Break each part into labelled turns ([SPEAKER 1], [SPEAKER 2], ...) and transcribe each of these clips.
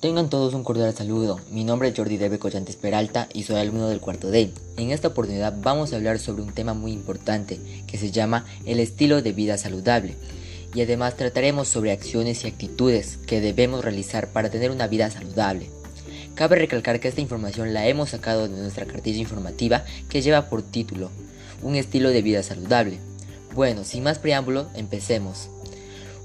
[SPEAKER 1] Tengan todos un cordial saludo. Mi nombre es Jordi Debe Collantes Peralta y soy alumno del cuarto D. En esta oportunidad vamos a hablar sobre un tema muy importante que se llama el estilo de vida saludable. Y además trataremos sobre acciones y actitudes que debemos realizar para tener una vida saludable. Cabe recalcar que esta información la hemos sacado de nuestra cartilla informativa que lleva por título Un estilo de vida saludable. Bueno, sin más preámbulo, empecemos.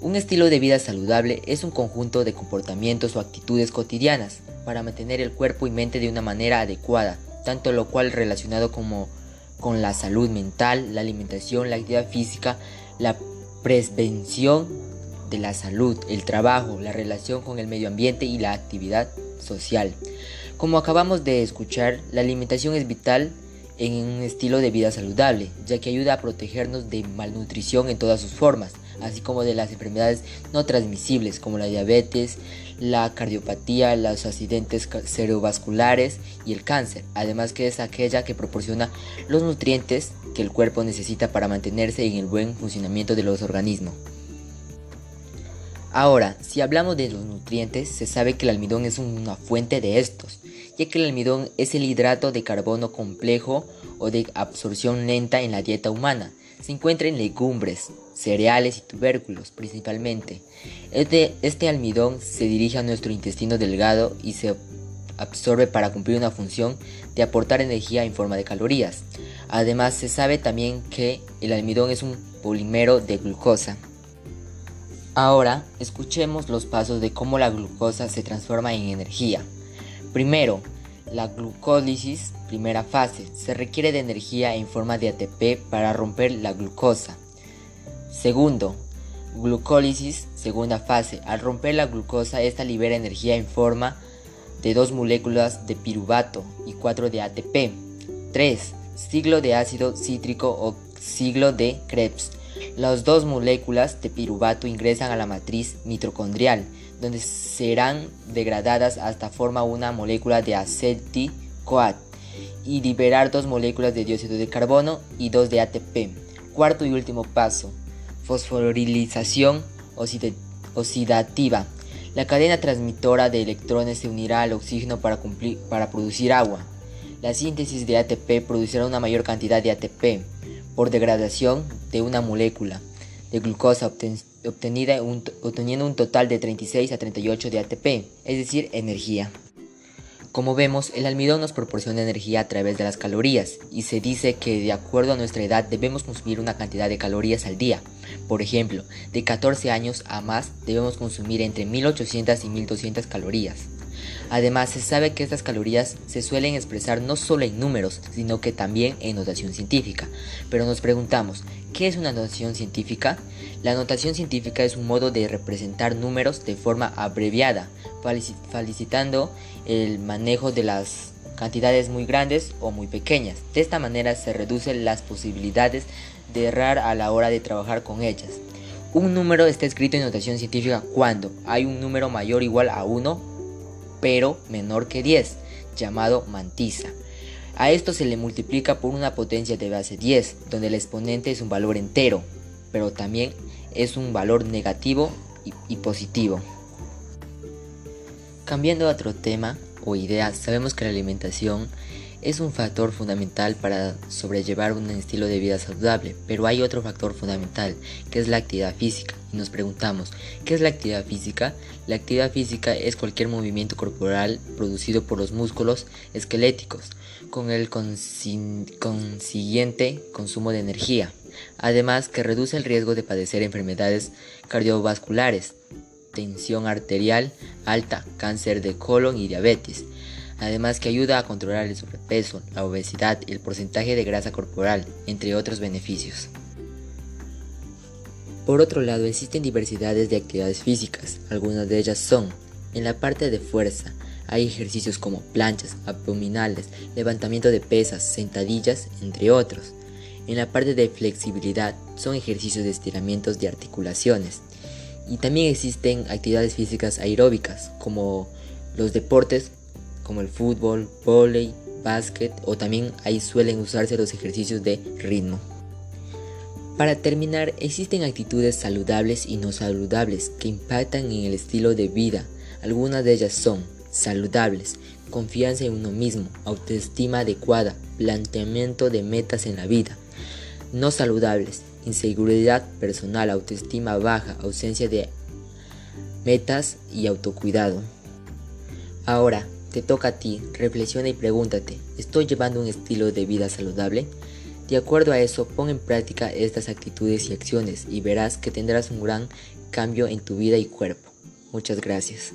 [SPEAKER 1] Un estilo de vida saludable es un conjunto de comportamientos o actitudes cotidianas para mantener el cuerpo y mente de una manera adecuada, tanto lo cual relacionado como con la salud mental, la alimentación, la actividad física, la prevención de la salud, el trabajo, la relación con el medio ambiente y la actividad social. Como acabamos de escuchar, la alimentación es vital en un estilo de vida saludable, ya que ayuda a protegernos de malnutrición en todas sus formas, así como de las enfermedades no transmisibles como la diabetes, la cardiopatía, los accidentes cerebrovasculares y el cáncer, además que es aquella que proporciona los nutrientes que el cuerpo necesita para mantenerse en el buen funcionamiento de los organismos. Ahora, si hablamos de los nutrientes, se sabe que el almidón es una fuente de estos, ya que el almidón es el hidrato de carbono complejo o de absorción lenta en la dieta humana. Se encuentra en legumbres, cereales y tubérculos principalmente. Este, este almidón se dirige a nuestro intestino delgado y se absorbe para cumplir una función de aportar energía en forma de calorías. Además, se sabe también que el almidón es un polímero de glucosa. Ahora, escuchemos los pasos de cómo la glucosa se transforma en energía. Primero, la glucólisis, primera fase, se requiere de energía en forma de ATP para romper la glucosa. Segundo, glucólisis, segunda fase, al romper la glucosa, esta libera energía en forma de dos moléculas de piruvato y cuatro de ATP. 3. Siglo de ácido cítrico o siglo de Krebs las dos moléculas de piruvato ingresan a la matriz mitocondrial, donde serán degradadas hasta formar una molécula de acetil-CoA y liberar dos moléculas de dióxido de carbono y dos de ATP. Cuarto y último paso, fosforilización oxidativa. La cadena transmitora de electrones se unirá al oxígeno para, para producir agua. La síntesis de ATP producirá una mayor cantidad de ATP por degradación de una molécula de glucosa obtenida obteniendo un total de 36 a 38 de ATP, es decir, energía. Como vemos, el almidón nos proporciona energía a través de las calorías y se dice que de acuerdo a nuestra edad debemos consumir una cantidad de calorías al día. Por ejemplo, de 14 años a más debemos consumir entre 1800 y 1200 calorías. Además, se sabe que estas calorías se suelen expresar no solo en números, sino que también en notación científica. Pero nos preguntamos, ¿qué es una notación científica? La notación científica es un modo de representar números de forma abreviada, felicitando el manejo de las cantidades muy grandes o muy pequeñas. De esta manera se reducen las posibilidades de errar a la hora de trabajar con ellas. Un número está escrito en notación científica cuando hay un número mayor o igual a 1 pero menor que 10, llamado mantisa. A esto se le multiplica por una potencia de base 10, donde el exponente es un valor entero, pero también es un valor negativo y, positivo. Cambiando a otro tema o idea, sabemos que la alimentación es un factor fundamental para sobrellevar un estilo de vida saludable, pero hay otro factor fundamental, que es la actividad física. Y nos preguntamos, ¿qué es la actividad física? La actividad física es cualquier movimiento corporal producido por los músculos esqueléticos, con el consiguiente consumo de energía. Además, que reduce el riesgo de padecer enfermedades cardiovasculares, tensión arterial alta, cáncer de colon y diabetes además que ayuda a controlar el sobrepeso, la obesidad y el porcentaje de grasa corporal, entre otros beneficios. Por otro lado, existen diversidades de actividades físicas, algunas de ellas son, en la parte de fuerza, hay ejercicios como planchas, abdominales, levantamiento de pesas, sentadillas, entre otros. En la parte de flexibilidad son ejercicios de estiramientos de articulaciones. Y también existen actividades físicas aeróbicas, como los deportes como el fútbol, volei, básquet o también ahí suelen usarse los ejercicios de ritmo. Para terminar, existen actitudes saludables y no saludables que impactan en el estilo de vida, Algunas de ellas son saludables, confianza en uno mismo, autoestima adecuada, planteamiento de metas en la vida. No saludables, inseguridad personal, autoestima baja, ausencia de metas y autocuidado. Ahora, te toca a ti, reflexiona y pregúntate, ¿estoy llevando un estilo de vida saludable? De acuerdo a eso, pon en práctica estas actitudes y acciones y verás que tendrás un gran cambio en tu vida y cuerpo. Muchas gracias.